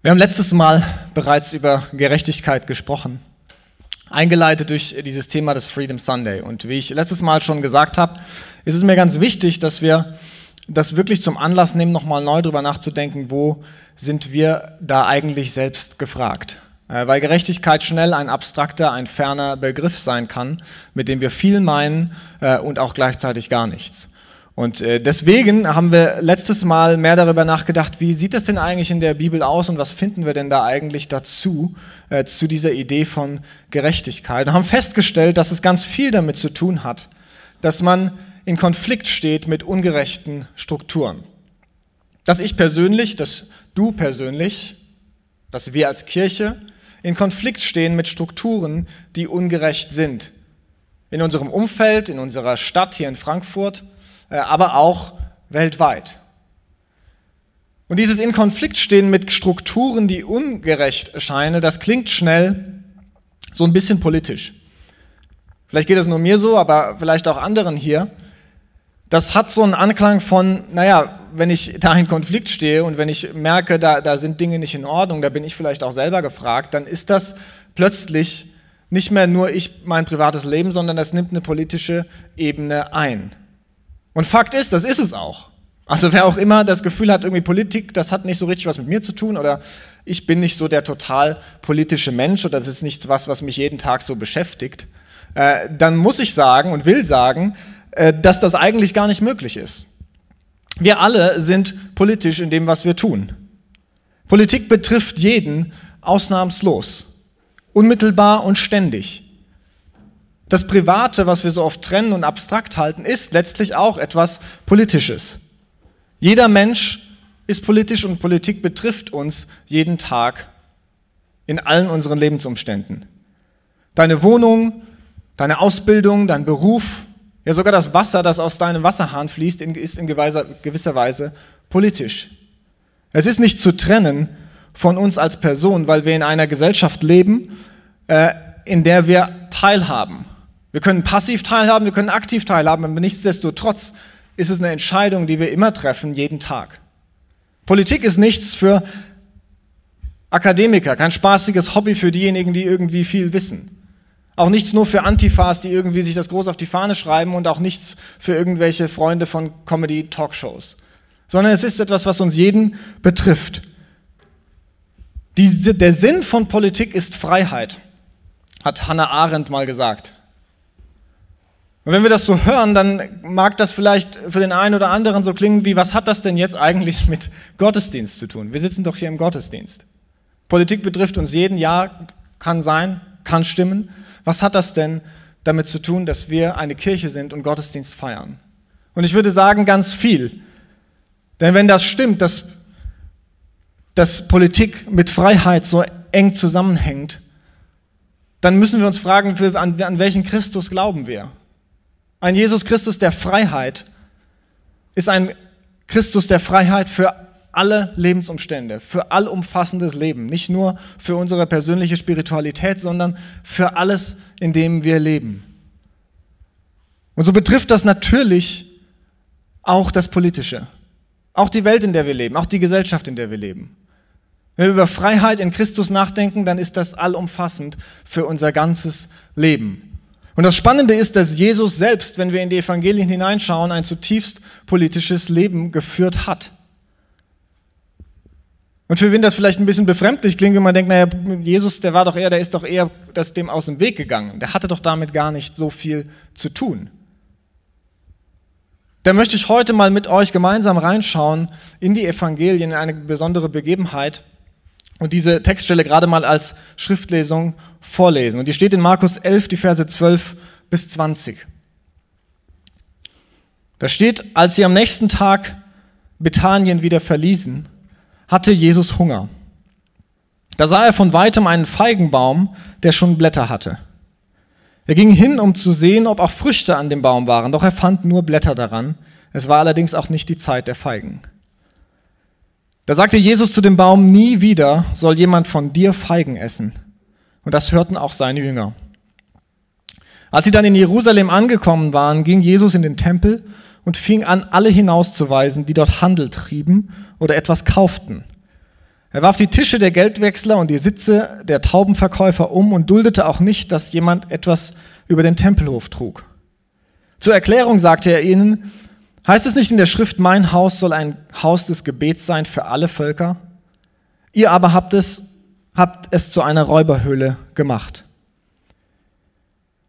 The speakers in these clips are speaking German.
Wir haben letztes Mal bereits über Gerechtigkeit gesprochen, eingeleitet durch dieses Thema des Freedom Sunday. Und wie ich letztes Mal schon gesagt habe, ist es mir ganz wichtig, dass wir das wirklich zum Anlass nehmen, nochmal neu darüber nachzudenken, wo sind wir da eigentlich selbst gefragt. Äh, weil Gerechtigkeit schnell ein abstrakter, ein ferner Begriff sein kann, mit dem wir viel meinen äh, und auch gleichzeitig gar nichts. Und äh, deswegen haben wir letztes Mal mehr darüber nachgedacht, wie sieht das denn eigentlich in der Bibel aus und was finden wir denn da eigentlich dazu, äh, zu dieser Idee von Gerechtigkeit. Und haben festgestellt, dass es ganz viel damit zu tun hat, dass man in Konflikt steht mit ungerechten Strukturen. Dass ich persönlich, dass du persönlich, dass wir als Kirche in Konflikt stehen mit Strukturen, die ungerecht sind. In unserem Umfeld, in unserer Stadt hier in Frankfurt, aber auch weltweit. Und dieses in Konflikt stehen mit Strukturen, die ungerecht erscheinen, das klingt schnell so ein bisschen politisch. Vielleicht geht es nur mir so, aber vielleicht auch anderen hier. Das hat so einen Anklang von, naja, wenn ich da in Konflikt stehe und wenn ich merke, da, da sind Dinge nicht in Ordnung, da bin ich vielleicht auch selber gefragt, dann ist das plötzlich nicht mehr nur ich mein privates Leben, sondern das nimmt eine politische Ebene ein. Und Fakt ist, das ist es auch. Also wer auch immer das Gefühl hat, irgendwie Politik, das hat nicht so richtig was mit mir zu tun oder ich bin nicht so der total politische Mensch oder das ist nichts was, was mich jeden Tag so beschäftigt, äh, dann muss ich sagen und will sagen, äh, dass das eigentlich gar nicht möglich ist. Wir alle sind politisch in dem, was wir tun. Politik betrifft jeden ausnahmslos, unmittelbar und ständig. Das Private, was wir so oft trennen und abstrakt halten, ist letztlich auch etwas Politisches. Jeder Mensch ist politisch und Politik betrifft uns jeden Tag in allen unseren Lebensumständen. Deine Wohnung, deine Ausbildung, dein Beruf, ja sogar das Wasser, das aus deinem Wasserhahn fließt, ist in gewisser Weise politisch. Es ist nicht zu trennen von uns als Person, weil wir in einer Gesellschaft leben, äh, in der wir teilhaben. Wir können passiv teilhaben, wir können aktiv teilhaben, aber nichtsdestotrotz ist es eine Entscheidung, die wir immer treffen, jeden Tag. Politik ist nichts für Akademiker, kein spaßiges Hobby für diejenigen, die irgendwie viel wissen. Auch nichts nur für Antifas, die irgendwie sich das groß auf die Fahne schreiben und auch nichts für irgendwelche Freunde von Comedy-Talkshows. Sondern es ist etwas, was uns jeden betrifft. Die, der Sinn von Politik ist Freiheit, hat Hannah Arendt mal gesagt. Und wenn wir das so hören, dann mag das vielleicht für den einen oder anderen so klingen wie, was hat das denn jetzt eigentlich mit Gottesdienst zu tun? Wir sitzen doch hier im Gottesdienst. Politik betrifft uns jeden, ja, kann sein, kann stimmen. Was hat das denn damit zu tun, dass wir eine Kirche sind und Gottesdienst feiern? Und ich würde sagen, ganz viel. Denn wenn das stimmt, dass, dass Politik mit Freiheit so eng zusammenhängt, dann müssen wir uns fragen, an, an welchen Christus glauben wir? Ein Jesus Christus der Freiheit ist ein Christus der Freiheit für alle Lebensumstände, für allumfassendes Leben, nicht nur für unsere persönliche Spiritualität, sondern für alles, in dem wir leben. Und so betrifft das natürlich auch das Politische, auch die Welt, in der wir leben, auch die Gesellschaft, in der wir leben. Wenn wir über Freiheit in Christus nachdenken, dann ist das allumfassend für unser ganzes Leben. Und das Spannende ist, dass Jesus selbst, wenn wir in die Evangelien hineinschauen, ein zutiefst politisches Leben geführt hat. Und für wen das vielleicht ein bisschen befremdlich klingt, wenn man denkt, naja, Jesus, der war doch eher, der ist doch eher das dem aus dem Weg gegangen. Der hatte doch damit gar nicht so viel zu tun. Da möchte ich heute mal mit euch gemeinsam reinschauen in die Evangelien, in eine besondere Begebenheit, und diese Textstelle gerade mal als Schriftlesung vorlesen. Und die steht in Markus 11, die Verse 12 bis 20. Da steht, als sie am nächsten Tag Bethanien wieder verließen, hatte Jesus Hunger. Da sah er von weitem einen Feigenbaum, der schon Blätter hatte. Er ging hin, um zu sehen, ob auch Früchte an dem Baum waren, doch er fand nur Blätter daran. Es war allerdings auch nicht die Zeit der Feigen. Da sagte Jesus zu dem Baum, nie wieder soll jemand von dir Feigen essen. Und das hörten auch seine Jünger. Als sie dann in Jerusalem angekommen waren, ging Jesus in den Tempel und fing an, alle hinauszuweisen, die dort Handel trieben oder etwas kauften. Er warf die Tische der Geldwechsler und die Sitze der Taubenverkäufer um und duldete auch nicht, dass jemand etwas über den Tempelhof trug. Zur Erklärung sagte er ihnen, heißt es nicht in der Schrift, mein Haus soll ein Haus des Gebets sein für alle Völker? Ihr aber habt es, habt es zu einer Räuberhöhle gemacht.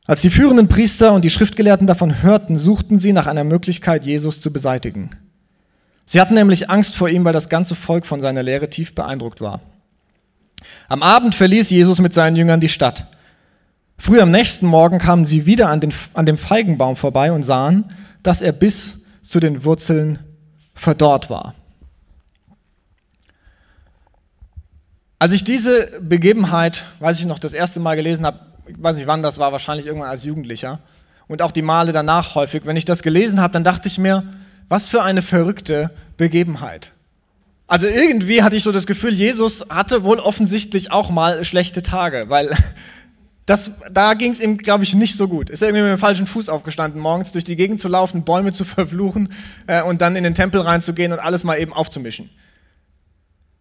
Als die führenden Priester und die Schriftgelehrten davon hörten, suchten sie nach einer Möglichkeit, Jesus zu beseitigen. Sie hatten nämlich Angst vor ihm, weil das ganze Volk von seiner Lehre tief beeindruckt war. Am Abend verließ Jesus mit seinen Jüngern die Stadt. Früh am nächsten Morgen kamen sie wieder an, den, an dem Feigenbaum vorbei und sahen, dass er bis zu den Wurzeln verdorrt war. Als ich diese Begebenheit, weiß ich noch, das erste Mal gelesen habe, ich weiß nicht wann das war, wahrscheinlich irgendwann als Jugendlicher, und auch die Male danach häufig, wenn ich das gelesen habe, dann dachte ich mir, was für eine verrückte Begebenheit. Also irgendwie hatte ich so das Gefühl, Jesus hatte wohl offensichtlich auch mal schlechte Tage, weil das, da ging es ihm, glaube ich, nicht so gut. Ist er irgendwie mit dem falschen Fuß aufgestanden, morgens durch die Gegend zu laufen, Bäume zu verfluchen äh, und dann in den Tempel reinzugehen und alles mal eben aufzumischen.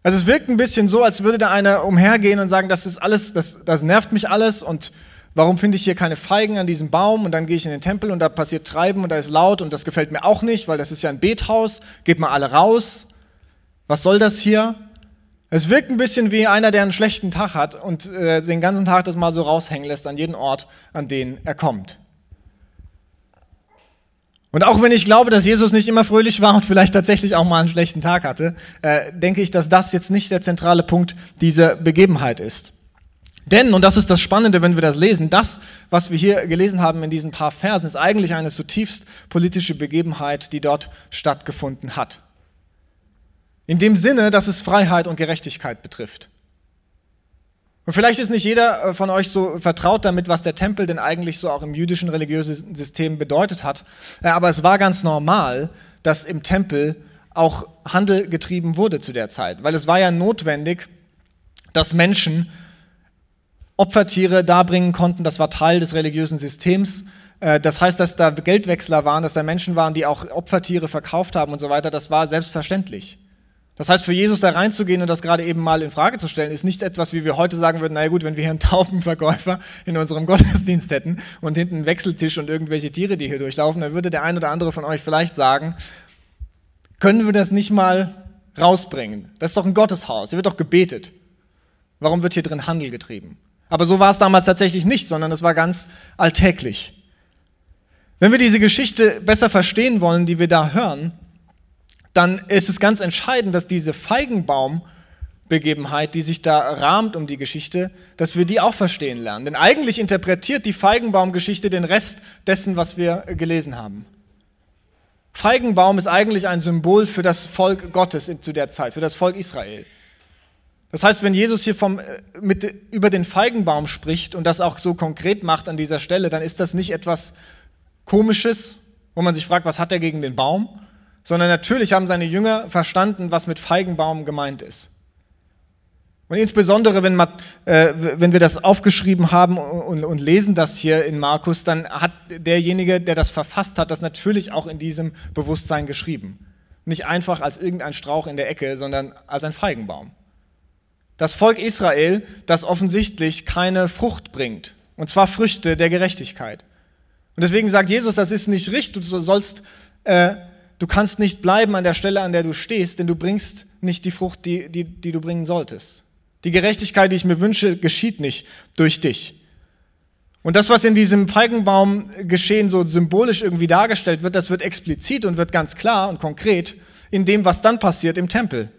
Also es wirkt ein bisschen so, als würde da einer umhergehen und sagen, das ist alles, das, das nervt mich alles und Warum finde ich hier keine Feigen an diesem Baum? Und dann gehe ich in den Tempel und da passiert Treiben und da ist laut und das gefällt mir auch nicht, weil das ist ja ein Bethaus. Geht mal alle raus. Was soll das hier? Es wirkt ein bisschen wie einer, der einen schlechten Tag hat und äh, den ganzen Tag das mal so raushängen lässt an jeden Ort, an den er kommt. Und auch wenn ich glaube, dass Jesus nicht immer fröhlich war und vielleicht tatsächlich auch mal einen schlechten Tag hatte, äh, denke ich, dass das jetzt nicht der zentrale Punkt dieser Begebenheit ist. Denn, und das ist das Spannende, wenn wir das lesen, das, was wir hier gelesen haben in diesen paar Versen, ist eigentlich eine zutiefst politische Begebenheit, die dort stattgefunden hat. In dem Sinne, dass es Freiheit und Gerechtigkeit betrifft. Und vielleicht ist nicht jeder äh, von euch so vertraut damit, was der Tempel denn eigentlich so auch im jüdischen religiösen System bedeutet hat. Äh, aber es war ganz normal, dass im Tempel auch Handel getrieben wurde zu der Zeit, weil es war ja notwendig, dass Menschen Opfertiere darbringen konnten. Das war Teil des religiösen Systems. Äh, das heißt, dass da Geldwechsler waren, dass da Menschen waren, die auch Opfertiere verkauft haben und so weiter. Das war selbstverständlich. Das heißt, für Jesus da reinzugehen und das gerade eben mal in Frage zu stellen, ist nicht etwas, wie wir heute sagen würden, naja gut, wenn wir hier einen Taubenverkäufer in unserem Gottesdienst hätten und hinten einen Wechseltisch und irgendwelche Tiere, die hier durchlaufen, dann würde der ein oder andere von euch vielleicht sagen, können wir das nicht mal rausbringen? Das ist doch ein Gotteshaus, hier wird doch gebetet. Warum wird hier drin Handel getrieben? Aber so war es damals tatsächlich nicht, sondern es war ganz alltäglich. Wenn wir diese Geschichte besser verstehen wollen, die wir da hören, dann ist es ganz entscheidend, dass diese Feigenbaum-Begebenheit, die sich da rahmt um die Geschichte, dass wir die auch verstehen lernen. Denn eigentlich interpretiert die Feigenbaum-Geschichte den Rest dessen, was wir gelesen haben. Feigenbaum ist eigentlich ein Symbol für das Volk Gottes zu der Zeit, für das Volk Israel. Das heißt, wenn Jesus hier vom, äh, mit, über den Feigenbaum spricht und das auch so konkret macht an dieser Stelle, dann ist das nicht etwas Komisches, wo man sich fragt, was hat er gegen den Baum, sondern natürlich haben seine Jünger verstanden, was mit Feigenbaum gemeint ist. Und insbesondere, wenn, äh, wenn wir das aufgeschrieben haben und, und, lesen das hier in Markus, dann hat derjenige, der das verfasst hat, das natürlich auch in diesem Bewusstsein geschrieben. Nicht einfach als irgendein Strauch in der Ecke, sondern als ein Feigenbaum. Das Volk Israel, das offensichtlich keine Frucht bringt. Und zwar Früchte der Gerechtigkeit. Und deswegen sagt Jesus, das ist nicht richtig. Du sollst, äh, du kannst nicht bleiben an der Stelle, an der du stehst, denn du bringst nicht die Frucht, die, die, die du bringen solltest. Die Gerechtigkeit, die ich mir wünsche, geschieht nicht durch dich. Und das, was in diesem Feigenbaum geschehen so symbolisch irgendwie dargestellt wird, das wird explizit und wird ganz klar und konkret in dem, was dann passiert im Tempel.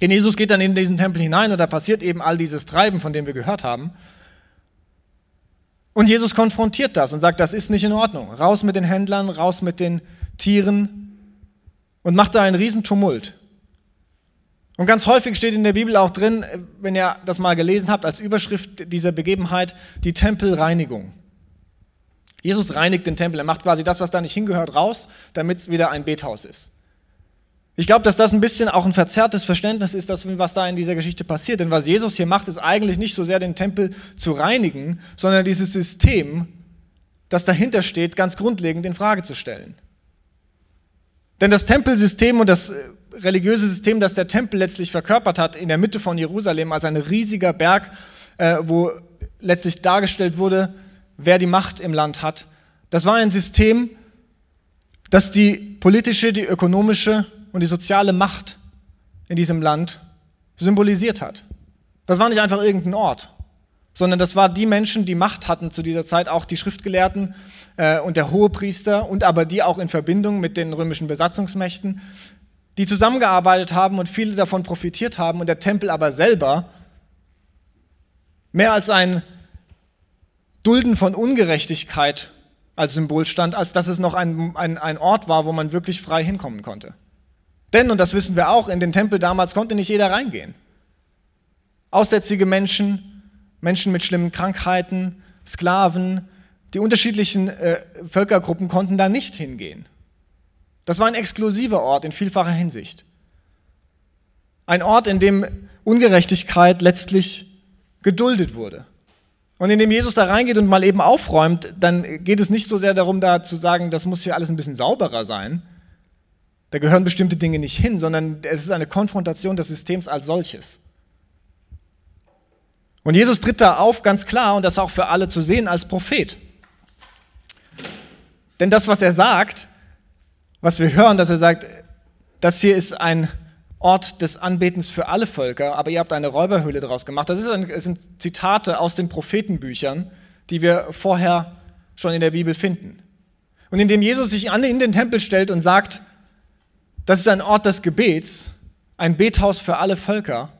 Denn Jesus geht dann in diesen Tempel hinein und da passiert eben all dieses Treiben, von dem wir gehört haben. Und Jesus konfrontiert das und sagt, das ist nicht in Ordnung. Raus mit den Händlern, raus mit den Tieren und macht da einen Riesentumult. Und ganz häufig steht in der Bibel auch drin, wenn ihr das mal gelesen habt, als Überschrift dieser Begebenheit, die Tempelreinigung. Jesus reinigt den Tempel, er macht quasi das, was da nicht hingehört, raus, damit es wieder ein Bethaus ist. Ich glaube, dass das ein bisschen auch ein verzerrtes Verständnis ist, dass, was da in dieser Geschichte passiert. Denn was Jesus hier macht, ist eigentlich nicht so sehr den Tempel zu reinigen, sondern dieses System, das dahinter steht, ganz grundlegend in Frage zu stellen. Denn das Tempelsystem und das äh, religiöse System, das der Tempel letztlich verkörpert hat, in der Mitte von Jerusalem als ein riesiger Berg, äh, wo letztlich dargestellt wurde, wer die Macht im Land hat. Das war ein System, das die politische, die ökonomische und die soziale Macht in diesem Land symbolisiert hat. Das war nicht einfach irgendein Ort, sondern das war die Menschen, die Macht hatten zu dieser Zeit, auch die Schriftgelehrten äh, und der Hohepriester und aber die auch in Verbindung mit den römischen Besatzungsmächten, die zusammengearbeitet haben und viele davon profitiert haben und der Tempel aber selber mehr als ein Dulden von Ungerechtigkeit als Symbol stand, als dass es noch ein, ein, ein Ort war, wo man wirklich frei hinkommen konnte. Denn, und das wissen wir auch, in den Tempel damals konnte nicht jeder reingehen. Aussätzige Menschen, Menschen mit schlimmen Krankheiten, Sklaven, die unterschiedlichen äh, Völkergruppen konnten da nicht hingehen. Das war ein exklusiver Ort in vielfacher Hinsicht. Ein Ort, in dem Ungerechtigkeit letztlich geduldet wurde. Und indem Jesus da reingeht und mal eben aufräumt, dann geht es nicht so sehr darum, da zu sagen, das muss hier alles ein bisschen sauberer sein. Da gehören bestimmte Dinge nicht hin, sondern es ist eine Konfrontation des Systems als solches. Und Jesus tritt da auf ganz klar und das auch für alle zu sehen als Prophet. Denn das, was er sagt, was wir hören, dass er sagt, das hier ist ein Ort des Anbetens für alle Völker, aber ihr habt eine Räuberhöhle daraus gemacht. Das, ein, das sind Zitate aus den Prophetenbüchern, die wir vorher schon in der Bibel finden. Und indem Jesus sich in den Tempel stellt und sagt, das ist ein Ort des Gebets, ein Bethaus für alle Völker,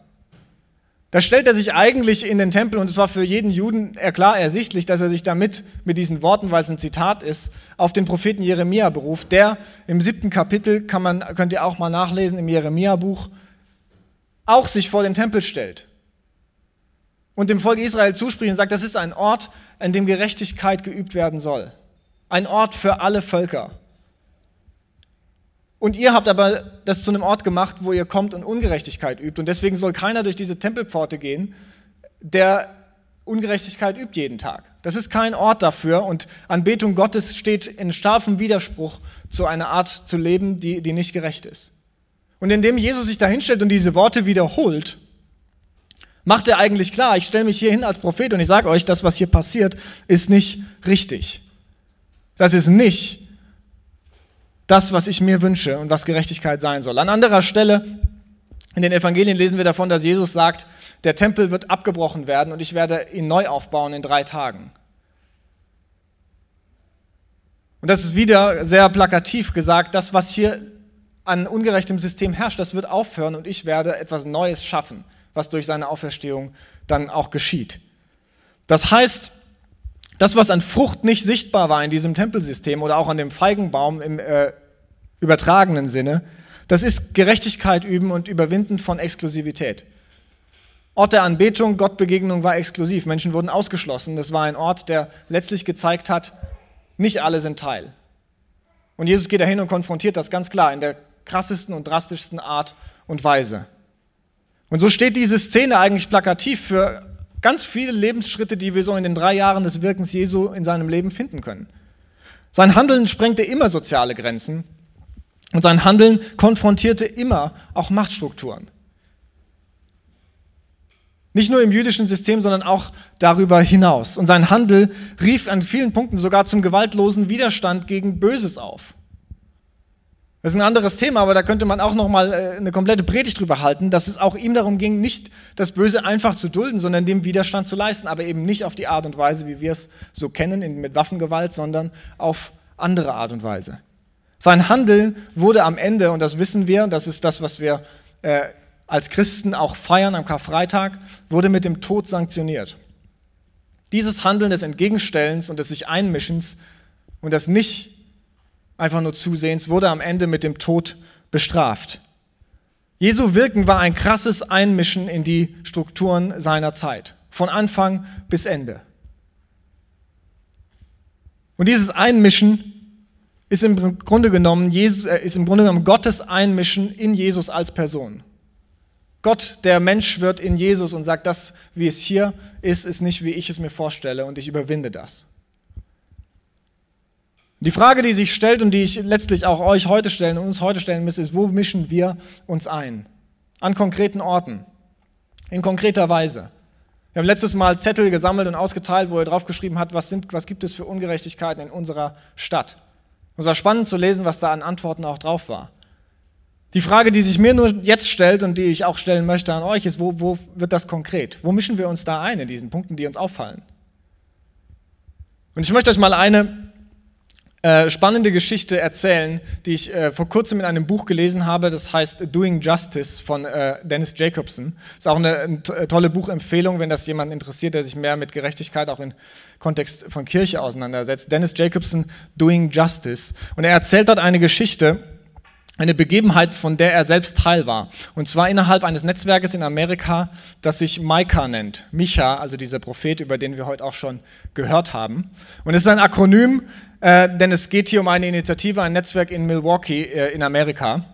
da stellt er sich eigentlich in den Tempel und es war für jeden Juden klar ersichtlich, dass er sich damit mit diesen Worten, weil es ein Zitat ist, auf den Propheten Jeremia beruft, der im siebten Kapitel, kann man, könnt ihr auch mal nachlesen im Jeremia-Buch, auch sich vor den Tempel stellt und dem Volk Israel zuspricht und sagt, das ist ein Ort, an dem Gerechtigkeit geübt werden soll. Ein Ort für alle Völker. Und ihr habt aber das zu einem Ort gemacht, wo ihr kommt und Ungerechtigkeit übt. Und deswegen soll keiner durch diese Tempelpforte gehen, der Ungerechtigkeit übt jeden Tag. Das ist kein Ort dafür. Und Anbetung Gottes steht in scharfem Widerspruch zu einer Art zu leben, die, die nicht gerecht ist. Und indem Jesus sich da hinstellt und diese Worte wiederholt, macht er eigentlich klar, ich stelle mich hier hin als Prophet und ich sage euch, das, was hier passiert, ist nicht richtig. Das ist nicht das, was ich mir wünsche und was Gerechtigkeit sein soll. An anderer Stelle in den Evangelien lesen wir davon, dass Jesus sagt, der Tempel wird abgebrochen werden und ich werde ihn neu aufbauen in drei Tagen. Und das ist wieder sehr plakativ gesagt, das, was hier an ungerechtem System herrscht, das wird aufhören und ich werde etwas Neues schaffen, was durch seine Auferstehung dann auch geschieht. Das heißt, das, was an Frucht nicht sichtbar war in diesem Tempelsystem oder auch an dem Feigenbaum im äh, übertragenen Sinne, das ist Gerechtigkeit üben und Überwinden von Exklusivität. Ort der Anbetung, Gottbegegnung war exklusiv. Menschen wurden ausgeschlossen. Das war ein Ort, der letztlich gezeigt hat, nicht alle sind Teil. Und Jesus geht dahin und konfrontiert das ganz klar in der krassesten und drastischsten Art und Weise. Und so steht diese Szene eigentlich plakativ für ganz viele Lebensschritte, die wir so in den drei Jahren des Wirkens Jesu in seinem Leben finden können. Sein Handeln sprengte immer soziale Grenzen und sein Handeln konfrontierte immer auch Machtstrukturen. Nicht nur im jüdischen System, sondern auch darüber hinaus. Und sein Handel rief an vielen Punkten sogar zum gewaltlosen Widerstand gegen Böses auf. Das ist ein anderes Thema, aber da könnte man auch noch mal äh, eine komplette Predigt drüber halten, dass es auch ihm darum ging, nicht das Böse einfach zu dulden, sondern dem Widerstand zu leisten, aber eben nicht auf die Art und Weise, wie wir es so kennen, mit Waffengewalt, sondern auf andere Art und Weise. Sein Handeln wurde am Ende, und das wissen wir, das ist das, was wir äh, als Christen auch feiern am Karfreitag, wurde mit dem Tod sanktioniert. Dieses Handeln des Entgegenstellens und des sich Einmischens und des nicht einfach nur Zusehens wurde am Ende mit dem Tod bestraft. Jesu Wirken war ein krasses Einmischen in die Strukturen seiner Zeit, von Anfang bis Ende. Und dieses Einmischen ist im Grunde genommen, Jesus, äh, ist im Grunde genommen Gottes Einmischen in Jesus als Person. Gott, der Mensch wird in Jesus und sagt, das, wie es hier ist, ist nicht, wie ich es mir vorstelle und ich überwinde das. Die Frage, die sich stellt und die ich letztlich auch euch heute stellen und uns heute stellen müsste, ist, wo mischen wir uns ein? An konkreten Orten, in konkreter Weise. Wir haben letztes Mal Zettel gesammelt und ausgeteilt, wo er draufgeschrieben hat, was, sind, was gibt es für Ungerechtigkeiten in unserer Stadt. Es war spannend zu lesen, was da an Antworten auch drauf war. Die Frage, die sich mir nur jetzt stellt und die ich auch stellen möchte an euch, ist, wo, wo wird das konkret? Wo mischen wir uns da ein in diesen Punkten, die uns auffallen? Und ich möchte euch mal eine äh, spannende Geschichte erzählen, die ich äh, vor kurzem in einem Buch gelesen habe. Das heißt Doing Justice von äh, Dennis Jacobson. Ist auch eine, eine, äh, tolle Buchempfehlung, wenn das jemand interessiert, der sich mehr mit Gerechtigkeit auch im Kontext von Kirche auseinandersetzt. Dennis Jacobson Doing Justice. Und er erzählt dort eine Geschichte, eine Begebenheit, von der er selbst Teil war. Und zwar innerhalb eines Netzwerkes in Amerika, das sich Micah nennt. Micha, also dieser Prophet, über den wir heute auch schon gehört haben. Und es ist ein Akronym äh, denn es geht hier um eine Initiative, ein Netzwerk in Milwaukee äh, in Amerika.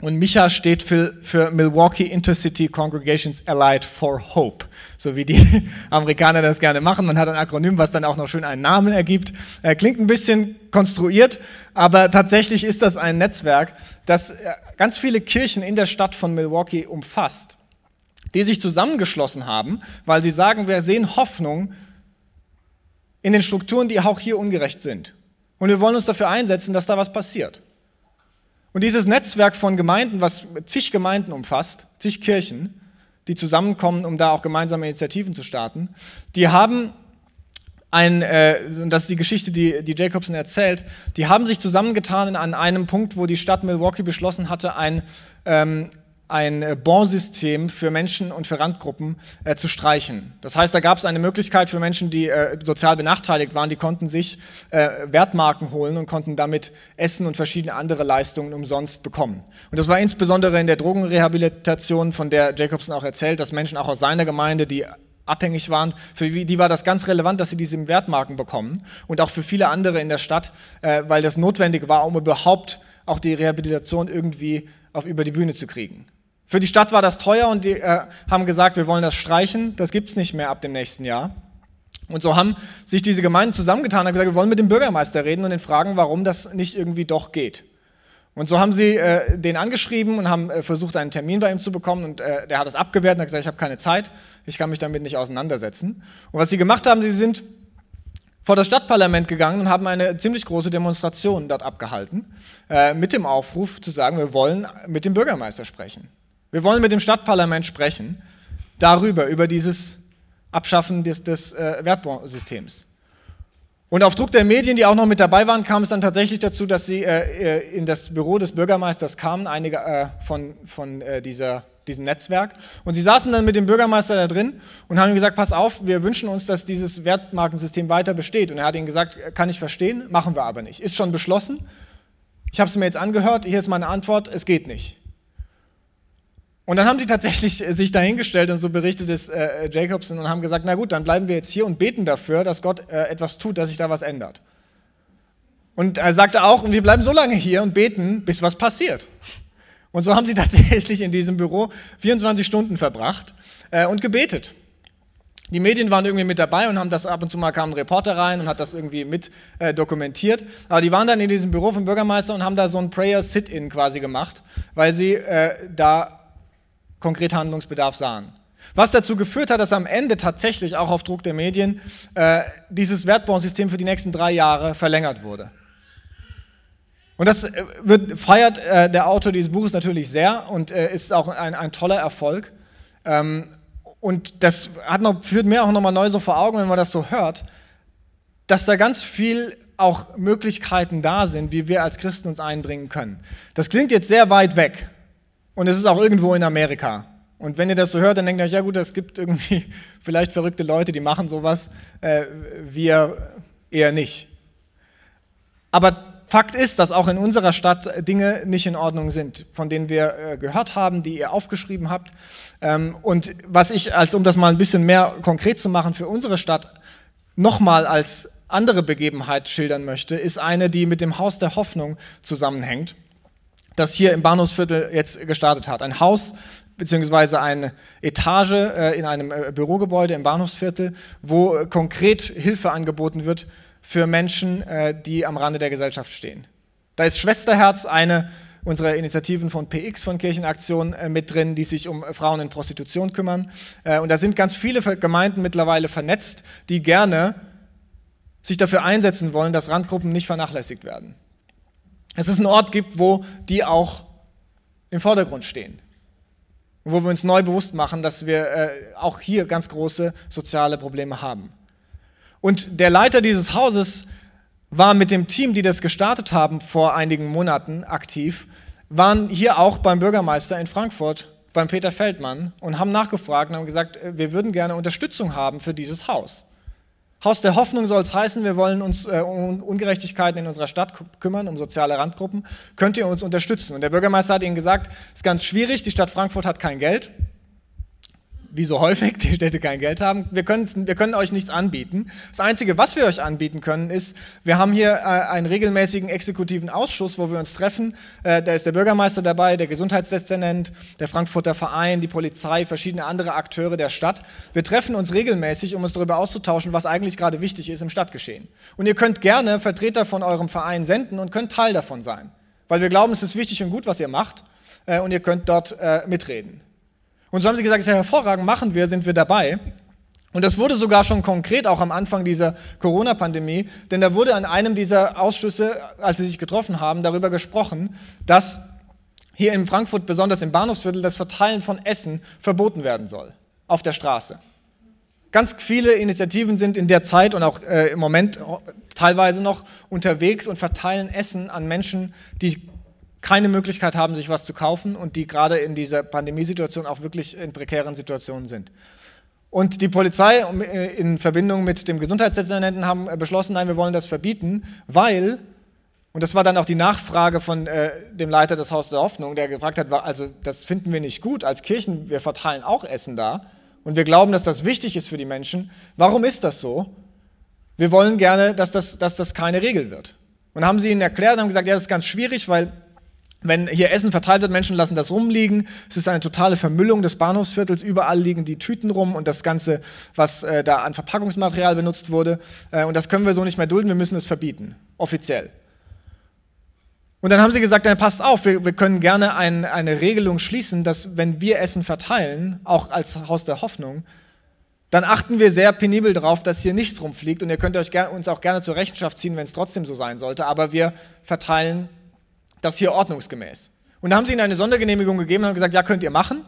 Und Micha steht für, für Milwaukee Intercity Congregations Allied for Hope, so wie die Amerikaner das gerne machen. Man hat ein Akronym, was dann auch noch schön einen Namen ergibt. Äh, klingt ein bisschen konstruiert, aber tatsächlich ist das ein Netzwerk, das äh, ganz viele Kirchen in der Stadt von Milwaukee umfasst, die sich zusammengeschlossen haben, weil sie sagen, wir sehen Hoffnung in den Strukturen, die auch hier ungerecht sind. Und wir wollen uns dafür einsetzen, dass da was passiert. Und dieses Netzwerk von Gemeinden, was zig Gemeinden umfasst, zig Kirchen, die zusammenkommen, um da auch gemeinsame Initiativen zu starten, die haben ein, äh, das ist die Geschichte, die, die Jacobson erzählt, die haben sich zusammengetan an einem Punkt, wo die Stadt Milwaukee beschlossen hatte, ein, ähm, ein äh, Bonsystem für Menschen und für Randgruppen äh, zu streichen. Das heißt, da gab es eine Möglichkeit für Menschen, die äh, sozial benachteiligt waren, die konnten sich äh, Wertmarken holen und konnten damit Essen und verschiedene andere Leistungen umsonst bekommen. Und das war insbesondere in der Drogenrehabilitation, von der Jacobson auch erzählt, dass Menschen auch aus seiner Gemeinde, die abhängig waren, für die war das ganz relevant, dass sie diese Wertmarken bekommen und auch für viele andere in der Stadt, äh, weil das notwendig war, um überhaupt auch die Rehabilitation irgendwie auf, über die Bühne zu kriegen. Für die Stadt war das teuer und die äh, haben gesagt, wir wollen das streichen, das gibt es nicht mehr ab dem nächsten Jahr. Und so haben sich diese Gemeinden zusammengetan und gesagt, wir wollen mit dem Bürgermeister reden und ihn fragen, warum das nicht irgendwie doch geht. Und so haben sie äh, den angeschrieben und haben äh, versucht, einen Termin bei ihm zu bekommen. Und äh, der hat das abgewehrt und hat gesagt, ich habe keine Zeit, ich kann mich damit nicht auseinandersetzen. Und was sie gemacht haben, sie sind vor das Stadtparlament gegangen und haben eine ziemlich große Demonstration dort abgehalten, äh, mit dem Aufruf zu sagen, wir wollen mit dem Bürgermeister sprechen. Wir wollen mit dem Stadtparlament sprechen darüber, über dieses Abschaffen des, des äh, Wertbondsystems. Und auf Druck der Medien, die auch noch mit dabei waren, kam es dann tatsächlich dazu, dass sie äh, äh in das Büro des Bürgermeisters kamen, einige äh, von, von äh, dieser, diesem Netzwerk. Und sie saßen dann mit dem Bürgermeister da drin und haben ihm gesagt, pass auf, wir wünschen uns, dass dieses Wertmarkensystem weiter besteht. Und er hat ihnen gesagt, kann ich verstehen, machen wir aber nicht. Ist schon beschlossen. Ich habe es mir jetzt angehört, hier ist meine Antwort, es geht nicht. Und dann haben sie tatsächlich äh, sich dahingestellt und so berichtet es äh, Jacobson und haben gesagt, na gut, dann bleiben wir jetzt hier und beten dafür, dass Gott äh, etwas tut, dass sich da was ändert. Und er sagte auch, und wir bleiben so lange hier und beten, bis was passiert. Und so haben sie tatsächlich in diesem Büro 24 Stunden verbracht äh, und gebetet. Die Medien waren irgendwie mit dabei und haben das ab und zu mal kam ein Reporter rein und hat das irgendwie mit äh, dokumentiert. Aber die waren dann in diesem Büro vom Bürgermeister und haben da so ein Prayer Sit-in quasi gemacht, weil sie äh, da konkret Handlungsbedarf sahen. Was dazu geführt hat, dass am Ende tatsächlich auch auf Druck der Medien äh, dieses Wertbondsystem für die nächsten drei Jahre verlängert wurde. Und das äh, wird, feiert äh, der Autor dieses Buches natürlich sehr und äh, ist auch ein, ein toller Erfolg. Ähm, und das noch, führt mir auch nochmal neu so vor Augen, wenn man das so hört, dass da ganz viel auch Möglichkeiten da sind, wie wir als Christen uns einbringen können. Das klingt jetzt sehr weit weg. Und es ist auch irgendwo in Amerika. Und wenn ihr das so hört, dann denkt ihr euch, ja gut, es gibt irgendwie vielleicht verrückte Leute, die machen sowas, äh, wir eher nicht. Aber Fakt ist, dass auch in unserer Stadt Dinge nicht in Ordnung sind, von denen wir äh, gehört haben, die ihr aufgeschrieben habt. Ähm, und was ich, als um das mal ein bisschen mehr konkret zu machen für unsere Stadt, nochmal als andere Begebenheit schildern möchte, ist eine, die mit dem Haus der Hoffnung zusammenhängt das hier im Bahnhofsviertel jetzt gestartet hat. Ein Haus beziehungsweise eine Etage äh, in einem äh, Bürogebäude im Bahnhofsviertel, wo konkret Hilfe angeboten wird für Menschen, äh, die am Rande der Gesellschaft stehen. Da ist Schwesterherz eine unserer Initiativen von PX, von Kirchenaktion, äh, mit drin, die sich um Frauen in Prostitution kümmern. Äh, und da sind ganz viele Gemeinden mittlerweile vernetzt, die gerne sich dafür einsetzen wollen, dass Randgruppen nicht vernachlässigt werden. Dass es einen Ort gibt, wo die auch im Vordergrund stehen. Wo wir uns neu bewusst machen, dass wir äh, auch hier ganz große soziale Probleme haben. Und der Leiter dieses Hauses war mit dem Team, die das gestartet haben vor einigen Monaten aktiv, waren hier auch beim Bürgermeister in Frankfurt, beim Peter Feldmann und haben nachgefragt und haben gesagt, äh, wir würden gerne Unterstützung haben für dieses Haus. Haus der Hoffnung soll es heißen, wir wollen uns äh, um Ungerechtigkeiten in unserer Stadt kümmern, um soziale Randgruppen. Könnt ihr uns unterstützen? Und der Bürgermeister hat ihnen gesagt, es ist ganz schwierig, die Stadt Frankfurt hat kein Geld wie so häufig, die Städte kein Geld haben. Wir können, wir können euch nichts anbieten. Das Einzige, was wir euch anbieten können, ist, wir haben hier äh, einen regelmäßigen exekutiven Ausschuss, wo wir uns treffen. Äh, da ist der Bürgermeister dabei, der Gesundheitsdezernent, der Frankfurter Verein, die Polizei, verschiedene andere Akteure der Stadt. Wir treffen uns regelmäßig, um uns darüber auszutauschen, was eigentlich gerade wichtig ist im Stadtgeschehen. Und ihr könnt gerne Vertreter von eurem Verein senden und könnt Teil davon sein. Weil wir glauben, es ist wichtig und gut, was ihr macht. Äh, und ihr könnt dort mitreden. Und so haben sie gesagt, ist ja hervorragend, machen wir, sind wir dabei. Und das wurde sogar schon konkret auch am Anfang dieser Corona-Pandemie, denn da wurde an einem dieser Ausschüsse, als sie sich getroffen haben, darüber gesprochen, dass hier in Frankfurt, besonders im Bahnhofsviertel, das Verteilen von Essen verboten werden soll auf der Straße. Ganz viele Initiativen sind in der Zeit und auch äh, im Moment teilweise noch unterwegs und verteilen Essen an Menschen, die keine Möglichkeit haben, sich was zu kaufen und die gerade in dieser Pandemiesituation auch wirklich in prekären Situationen sind. Und die Polizei äh, in Verbindung mit dem Gesundheitsdezernenten haben äh, beschlossen, nein, wir wollen das verbieten, weil, und das war dann auch die Nachfrage von äh, dem Leiter des Hauses der Hoffnung, der gefragt hat, also das finden wir nicht gut, als Kirchen, wir verteilen auch Essen da und wir glauben, dass das wichtig ist für die Menschen. Warum ist das so? Wir wollen gerne, dass das, dass das keine Regel wird. Und haben sie ihnen erklärt und haben gesagt, ja, das ist ganz schwierig, weil wenn hier Essen verteilt wird, Menschen lassen das rumliegen. Es ist eine totale Vermüllung des Bahnhofsviertels. Überall liegen die Tüten rum und das Ganze, was äh, da an Verpackungsmaterial benutzt wurde. Äh, und das können wir so nicht mehr dulden. Wir müssen es verbieten, offiziell. Und dann haben sie gesagt, dann passt auf, wir, wir können gerne ein, eine Regelung schließen, dass wenn wir Essen verteilen, auch als Haus der Hoffnung, dann achten wir sehr penibel darauf, dass hier nichts rumfliegt. Und ihr könnt euch uns auch gerne zur Rechenschaft ziehen, wenn es trotzdem so sein sollte. Aber wir verteilen das hier ordnungsgemäß. Und da haben sie ihnen eine Sondergenehmigung gegeben und haben gesagt, ja, könnt ihr machen.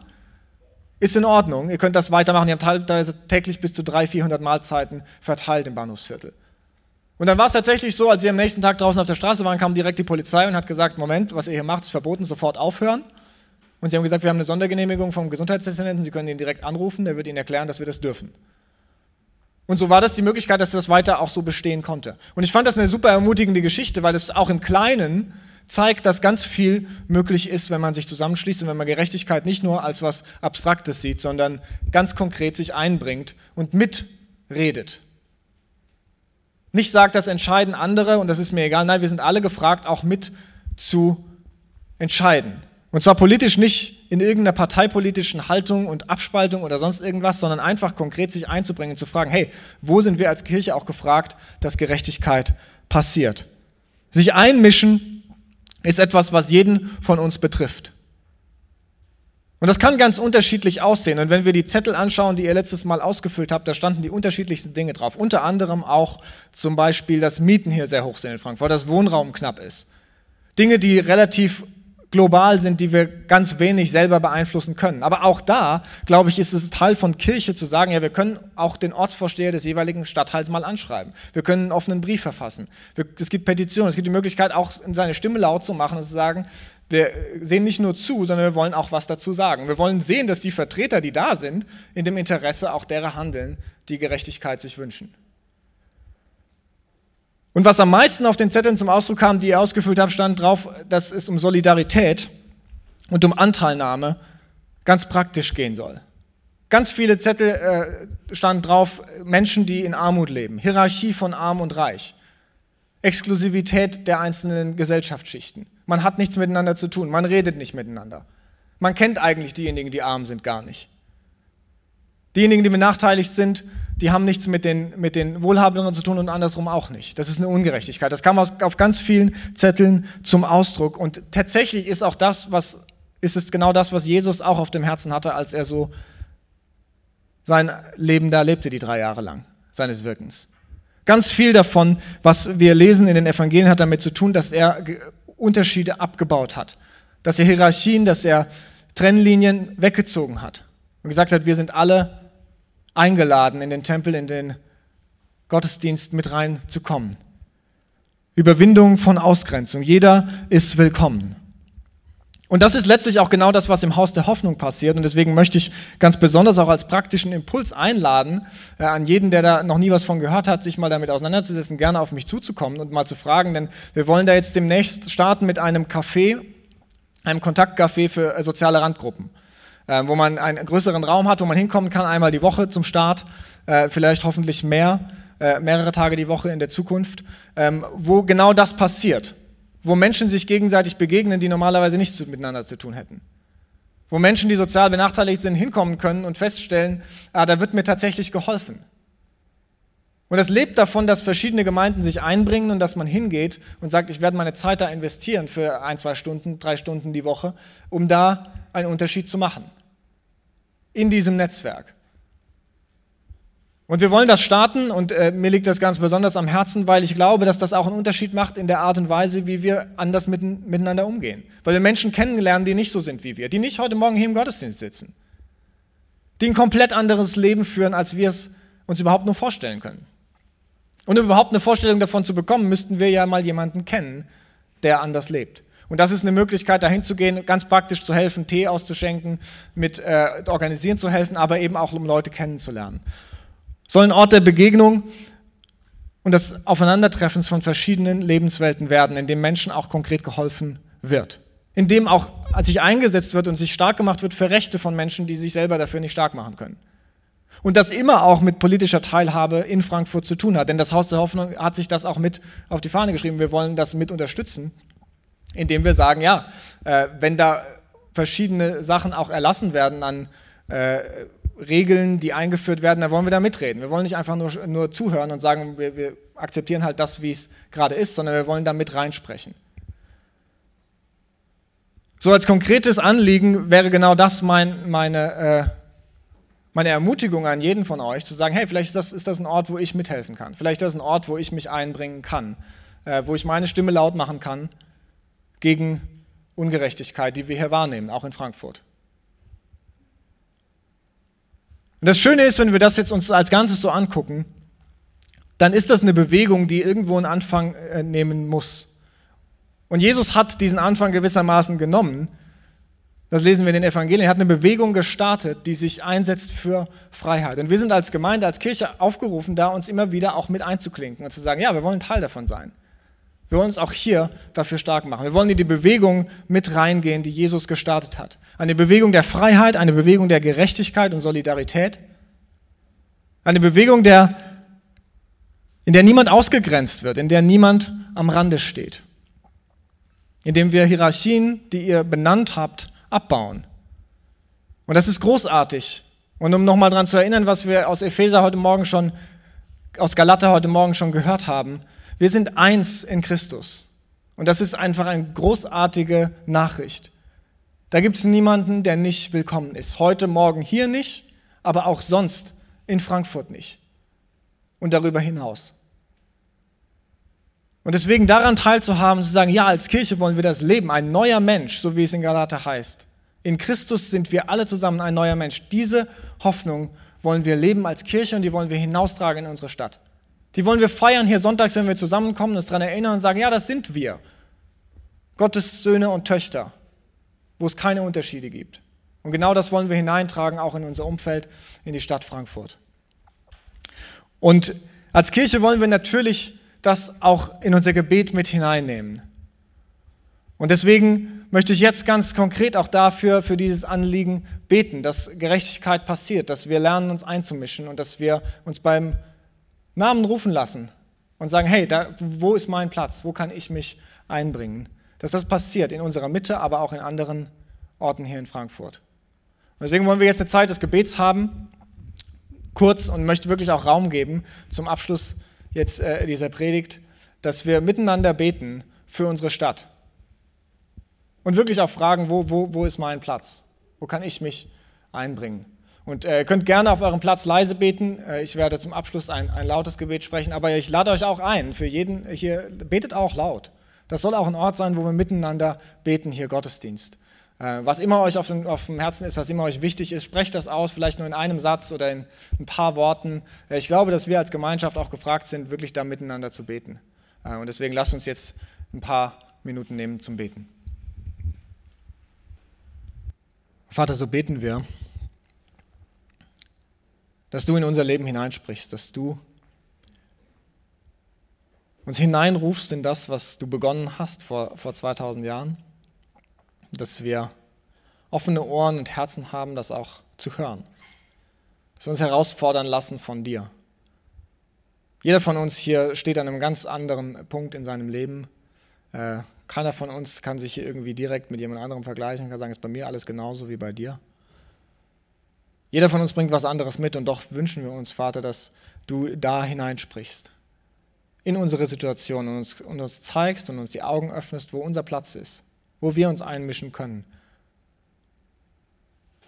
Ist in Ordnung, ihr könnt das weitermachen. Die haben teilweise täglich bis zu 300, 400 Mahlzeiten verteilt im Bahnhofsviertel. Und dann war es tatsächlich so, als sie am nächsten Tag draußen auf der Straße waren, kam direkt die Polizei und hat gesagt, Moment, was ihr hier macht, ist verboten, sofort aufhören. Und sie haben gesagt, wir haben eine Sondergenehmigung vom Gesundheitsdezernenten, Sie können ihn direkt anrufen, der wird Ihnen erklären, dass wir das dürfen. Und so war das die Möglichkeit, dass das weiter auch so bestehen konnte. Und ich fand das eine super ermutigende Geschichte, weil es auch im Kleinen zeigt, dass ganz viel möglich ist, wenn man sich zusammenschließt und wenn man Gerechtigkeit nicht nur als was Abstraktes sieht, sondern ganz konkret sich einbringt und mitredet. Nicht sagt, das entscheiden andere und das ist mir egal. Nein, wir sind alle gefragt, auch mit zu entscheiden. Und zwar politisch nicht in irgendeiner parteipolitischen Haltung und Abspaltung oder sonst irgendwas, sondern einfach konkret sich einzubringen und zu fragen, hey, wo sind wir als Kirche auch gefragt, dass Gerechtigkeit passiert? Sich einmischen ist etwas, was jeden von uns betrifft. Und das kann ganz unterschiedlich aussehen. Und wenn wir die Zettel anschauen, die ihr letztes Mal ausgefüllt habt, da standen die unterschiedlichsten Dinge drauf. Unter anderem auch zum Beispiel, dass Mieten hier sehr hoch sind in Frankfurt, dass Wohnraum knapp ist. Dinge, die relativ global sind, die wir ganz wenig selber beeinflussen können. Aber auch da, glaube ich, ist es Teil von Kirche zu sagen, ja, wir können auch den Ortsvorsteher des jeweiligen Stadtteils mal anschreiben. Wir können einen offenen Brief verfassen. es gibt Petitionen, es gibt die Möglichkeit, auch seine Stimme laut zu machen und zu sagen, wir sehen nicht nur zu, sondern wir wollen auch was dazu sagen. Wir wollen sehen, dass die Vertreter, die da sind, in dem Interesse auch derer handeln, die Gerechtigkeit sich wünschen. Und was am meisten auf den Zetteln zum Ausdruck kam, die ihr ausgefüllt habt, stand drauf, dass es um Solidarität und um Anteilnahme ganz praktisch gehen soll. Ganz viele Zettel äh, standen drauf, Menschen, die in Armut leben, Hierarchie von Arm und Reich, Exklusivität der einzelnen Gesellschaftsschichten. Man hat nichts miteinander zu tun, man redet nicht miteinander. Man kennt eigentlich diejenigen, die arm sind, gar nicht. Diejenigen, die benachteiligt sind, die haben nichts mit den, mit den Wohlhabenden zu tun und andersrum auch nicht. Das ist eine Ungerechtigkeit. Das kam aus, auf ganz vielen Zetteln zum Ausdruck. Und tatsächlich ist auch das, was, ist es genau das, was Jesus auch auf dem Herzen hatte, als er so sein Leben da lebte, die drei Jahre lang, seines Wirkens. Ganz viel davon, was wir lesen in den Evangelien, hat damit zu tun, dass er Unterschiede abgebaut hat, dass er Hierarchien, dass er Trennlinien weggezogen hat und gesagt hat, wir sind alle eingeladen, in den Tempel, in den Gottesdienst mit reinzukommen. Überwindung von Ausgrenzung. Jeder ist willkommen. Und das ist letztlich auch genau das, was im Haus der Hoffnung passiert. Und deswegen möchte ich ganz besonders auch als praktischen Impuls einladen, äh, an jeden, der da noch nie was von gehört hat, sich mal damit auseinanderzusetzen, gerne auf mich zuzukommen und mal zu fragen. Denn wir wollen da jetzt demnächst starten mit einem Café, einem Kontaktcafé für äh, soziale Randgruppen, äh, wo man einen größeren Raum hat, wo man hinkommen kann, einmal die Woche zum Start, äh, vielleicht hoffentlich mehr, äh, mehrere Tage die Woche in der Zukunft, ähm, wo genau das passiert wo Menschen sich gegenseitig begegnen, die normalerweise nichts miteinander zu tun hätten. Wo Menschen, die sozial benachteiligt sind, hinkommen können und feststellen, ah, da wird mir tatsächlich geholfen. Und das lebt davon, dass verschiedene Gemeinden sich einbringen und dass man hingeht und sagt, ich werde meine Zeit da investieren für ein, zwei Stunden, drei Stunden die Woche, um da einen Unterschied zu machen. In diesem Netzwerk. Und wir wollen das starten und äh, mir liegt das ganz besonders am Herzen, weil ich glaube, dass das auch einen Unterschied macht in der Art und Weise, wie wir anders mitten, miteinander umgehen. Weil wir Menschen kennenlernen, die nicht so sind wie wir, die nicht heute Morgen hier im Gottesdienst sitzen, die ein komplett anderes Leben führen, als wir es uns überhaupt nur vorstellen können. Und um überhaupt eine Vorstellung davon zu bekommen, müssten wir ja mal jemanden kennen, der anders lebt. Und das ist eine Möglichkeit, dahin zu gehen, ganz praktisch zu helfen, Tee auszuschenken, mit äh, organisieren zu helfen, aber eben auch um Leute kennenzulernen soll ein Ort der Begegnung und des Aufeinandertreffens von verschiedenen Lebenswelten werden, in dem Menschen auch konkret geholfen wird. In dem auch sich eingesetzt wird und sich stark gemacht wird für Rechte von Menschen, die sich selber dafür nicht stark machen können. Und das immer auch mit politischer Teilhabe in Frankfurt zu tun hat. Denn das Haus der Hoffnung hat sich das auch mit auf die Fahne geschrieben. Wir wollen das mit unterstützen, indem wir sagen, ja, äh, wenn da verschiedene Sachen auch erlassen werden an äh, Regeln, die eingeführt werden, da wollen wir da mitreden. Wir wollen nicht einfach nur, nur zuhören und sagen, wir, wir akzeptieren halt das, wie es gerade ist, sondern wir wollen da mit reinsprechen. So als konkretes Anliegen wäre genau das mein, meine, äh, meine Ermutigung an jeden von euch, zu sagen, hey, vielleicht ist das, ist das ein Ort, wo ich mithelfen kann. Vielleicht ist das ein Ort, wo ich mich einbringen kann, äh, wo ich meine Stimme laut machen kann gegen Ungerechtigkeit, die wir hier wahrnehmen, auch in Frankfurt. Und das Schöne ist, wenn wir das jetzt uns als Ganzes so angucken, dann ist das eine Bewegung, die irgendwo einen Anfang äh, nehmen muss. Und Jesus hat diesen Anfang gewissermaßen genommen. Das lesen wir in den Evangelien. Er hat eine Bewegung gestartet, die sich einsetzt für Freiheit. Und wir sind als Gemeinde, als Kirche aufgerufen, da uns immer wieder auch mit einzuklinken und zu sagen, ja, wir wollen Teil davon sein. Wir wollen uns auch hier dafür stark machen. Wir wollen in die Bewegung mit reingehen, die Jesus gestartet hat. Eine Bewegung der Freiheit, eine Bewegung der Gerechtigkeit und Solidarität. Eine Bewegung, der, in der niemand ausgegrenzt wird, in der niemand am Rande steht. Indem wir Hierarchien, die ihr benannt habt, abbauen. Und das ist großartig. Und um nochmal daran zu erinnern, was wir aus Epheser heute Morgen schon, aus Galater heute Morgen schon gehört haben, wir sind eins in Christus. Und das ist einfach eine großartige Nachricht. Da gibt es niemanden, der nicht willkommen ist. Heute Morgen hier nicht, aber auch sonst in Frankfurt nicht. Und darüber hinaus. Und deswegen daran teilzuhaben, zu sagen, ja, als Kirche wollen wir das leben, ein neuer Mensch, so wie es in Galater heißt. In Christus sind wir alle zusammen ein neuer Mensch. Diese Hoffnung wollen wir leben als Kirche und die wollen wir hinaustragen in unsere Stadt. Die wollen wir feiern hier sonntags, wenn wir zusammenkommen, uns daran erinnern und sagen, ja, das sind wir. Gottes Söhne und Töchter, wo es keine Unterschiede gibt. Und genau das wollen wir hineintragen, auch in unser Umfeld, in die Stadt Frankfurt. Und als Kirche wollen wir natürlich das auch in unser Gebet mit hineinnehmen. Und deswegen möchte ich jetzt ganz konkret auch dafür, für dieses Anliegen beten, dass Gerechtigkeit passiert, dass wir lernen, uns einzumischen und dass wir uns beim Namen rufen lassen und sagen, hey, da, wo ist mein Platz? Wo kann ich mich einbringen? Dass das passiert in unserer Mitte, aber auch in anderen Orten hier in Frankfurt. Und deswegen wollen wir jetzt eine Zeit des Gebets haben. kurz und möchte wirklich auch Raum geben zum Abschluss jetzt äh, dieser Predigt, dass wir miteinander beten für unsere Stadt. Und wirklich auch fragen, wo, wo, wo ist mein Platz? Wo kann ich mich einbringen? Und äh, ihr könnt gerne auf eurem Platz leise beten. Äh, ich werde zum Abschluss ein, ein lautes Gebet sprechen, aber ich lade euch auch ein, für jeden hier, betet auch laut. Das soll auch ein Ort sein, wo wir miteinander beten, hier Gottesdienst. Äh, was immer euch auf dem, auf dem, Herzen ist, was immer euch wichtig ist, sprecht das aus, vielleicht nur in einem Satz oder in ein paar Worten. Äh, ich glaube, dass wir als Gemeinschaft auch gefragt sind, wirklich da miteinander zu beten. Äh, und deswegen lasst uns jetzt ein paar Minuten nehmen zum Beten. Vater, so beten wir dass du in unser Leben hineinsprichst, dass du uns hineinrufst in das, was du begonnen hast vor, vor 2000 Jahren, dass wir offene Ohren und Herzen haben, das auch zu hören, dass wir uns herausfordern lassen von dir. Jeder von uns hier steht an einem ganz anderen Punkt in seinem Leben. Äh, keiner von uns kann sich hier irgendwie direkt mit jemand anderem vergleichen, kann sagen, ist bei mir alles genauso wie bei dir. Jeder von uns bringt was anderes mit und doch wünschen wir uns, Vater, dass du da hineinsprichst. In unsere Situation und uns, und uns zeigst und uns die Augen öffnest, wo unser Platz ist, wo wir uns einmischen können,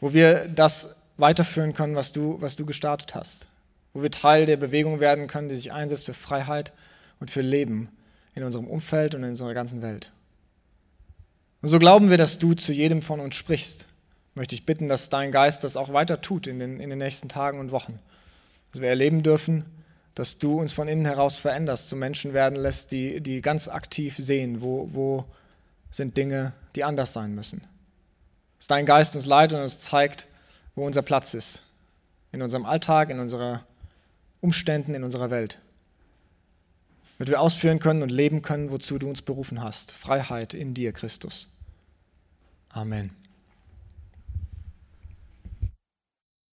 wo wir das weiterführen können, was du, was du gestartet hast, wo wir Teil der Bewegung werden können, die sich einsetzt für Freiheit und für Leben in unserem Umfeld und in unserer ganzen Welt. Und so glauben wir, dass du zu jedem von uns sprichst möchte ich bitten, dass dein Geist das auch weiter tut in den, in den nächsten Tagen und Wochen. Dass wir erleben dürfen, dass du uns von innen heraus veränderst, zu Menschen werden lässt, die, die ganz aktiv sehen, wo, wo sind Dinge, die anders sein müssen. Dass dein Geist uns leitet und uns zeigt, wo unser Platz ist. In unserem Alltag, in unseren Umständen, in unserer Welt. Damit wir ausführen können und leben können, wozu du uns berufen hast. Freiheit in dir, Christus. Amen.